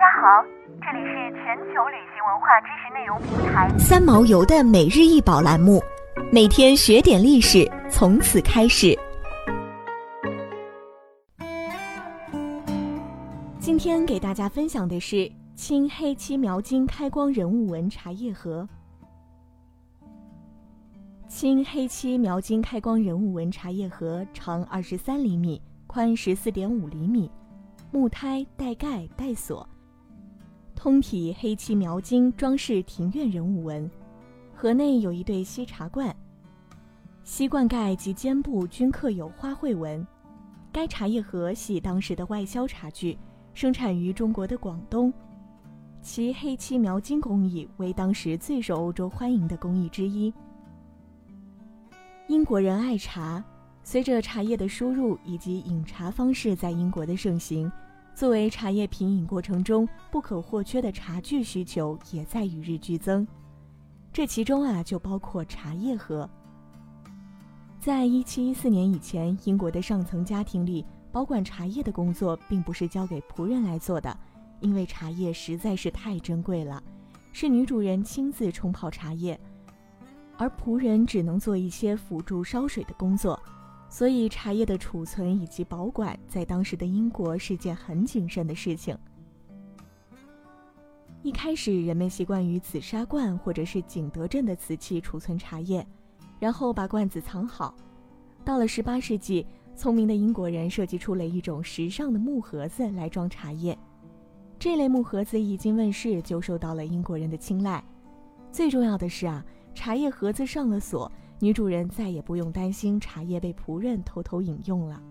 家好，这里是全球旅行文化知识内容平台三毛游的每日一宝栏目，每天学点历史，从此开始。今天给大家分享的是清黑漆描金开光人物纹茶叶盒。清黑漆描金开光人物纹茶叶盒长二十三厘米，宽十四点五厘米，木胎带盖带锁。通体黑漆描金装饰庭院人物纹，盒内有一对锡茶罐，锡罐盖及肩部均刻有花卉纹。该茶叶盒系当时的外销茶具，生产于中国的广东，其黑漆描金工艺为当时最受欧洲欢迎的工艺之一。英国人爱茶，随着茶叶的输入以及饮茶方式在英国的盛行。作为茶叶品饮过程中不可或缺的茶具需求也在与日俱增，这其中啊就包括茶叶盒。在一七一四年以前，英国的上层家庭里保管茶叶的工作并不是交给仆人来做的，因为茶叶实在是太珍贵了，是女主人亲自冲泡茶叶，而仆人只能做一些辅助烧水的工作。所以，茶叶的储存以及保管在当时的英国是件很谨慎的事情。一开始，人们习惯于紫砂罐或者是景德镇的瓷器储存茶叶，然后把罐子藏好。到了18世纪，聪明的英国人设计出了一种时尚的木盒子来装茶叶。这类木盒子一经问世，就受到了英国人的青睐。最重要的是啊，茶叶盒子上了锁。女主人再也不用担心茶叶被仆人偷偷饮用了。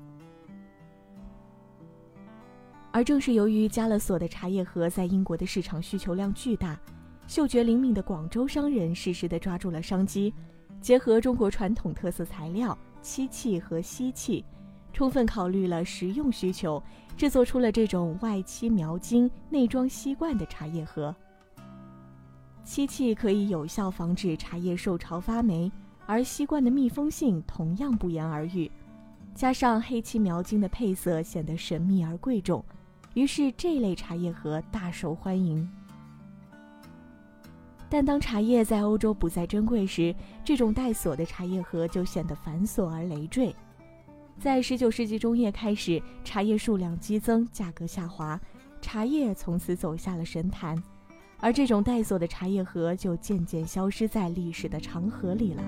而正是由于加了锁的茶叶盒在英国的市场需求量巨大，嗅觉灵敏的广州商人适时地抓住了商机，结合中国传统特色材料漆器和锡器，充分考虑了实用需求，制作出了这种外漆描金、内装锡罐的茶叶盒。漆器可以有效防止茶叶受潮发霉。而锡罐的密封性同样不言而喻，加上黑漆描金的配色显得神秘而贵重，于是这类茶叶盒大受欢迎。但当茶叶在欧洲不再珍贵时，这种带锁的茶叶盒就显得繁琐而累赘。在19世纪中叶开始，茶叶数量激增，价格下滑，茶叶从此走下了神坛。而这种带锁的茶叶盒就渐渐消失在历史的长河里了。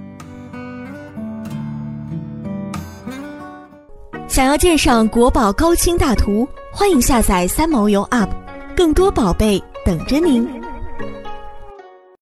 想要鉴赏国宝高清大图，欢迎下载三毛游 App，更多宝贝等着您。